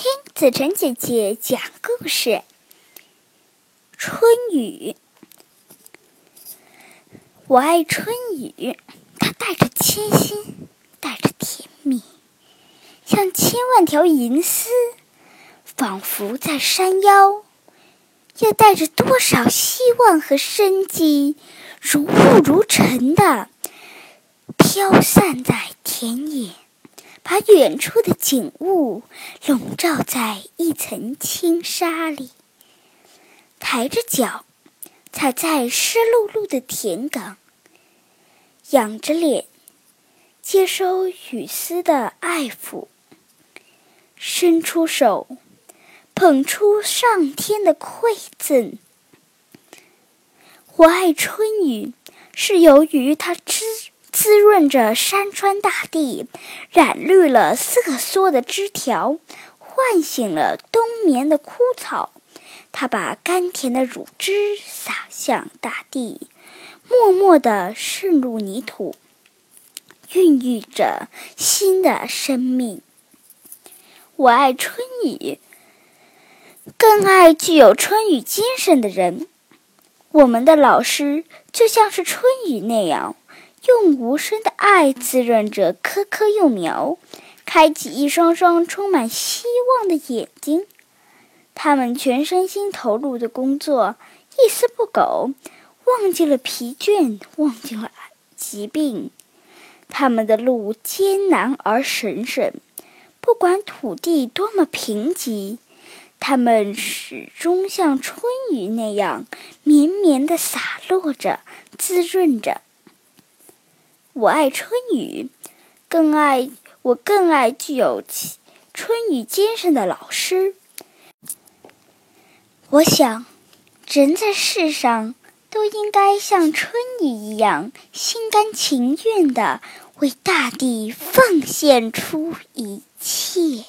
听子晨姐姐讲故事。春雨，我爱春雨，它带着清新，带着甜蜜，像千万条银丝，仿佛在山腰，又带着多少希望和生机，如雾如尘的飘散在田野。把远处的景物笼罩在一层轻纱里，抬着脚踩在湿漉漉的田埂，仰着脸接收雨丝的爱抚，伸出手捧出上天的馈赠。我爱春雨，是由于它知。滋润着山川大地，染绿了瑟缩的枝条，唤醒了冬眠的枯草。它把甘甜的乳汁洒向大地，默默地渗入泥土，孕育着新的生命。我爱春雨，更爱具有春雨精神的人。我们的老师就像是春雨那样。用无声的爱滋润着棵棵幼苗，开启一双双充满希望的眼睛。他们全身心投入的工作，一丝不苟，忘记了疲倦，忘记了疾病。他们的路艰难而神圣，不管土地多么贫瘠，他们始终像春雨那样绵绵地洒落着，滋润着。我爱春雨，更爱我更爱具有春雨精神的老师。我想，人在世上都应该像春雨一样，心甘情愿的为大地奉献出一切。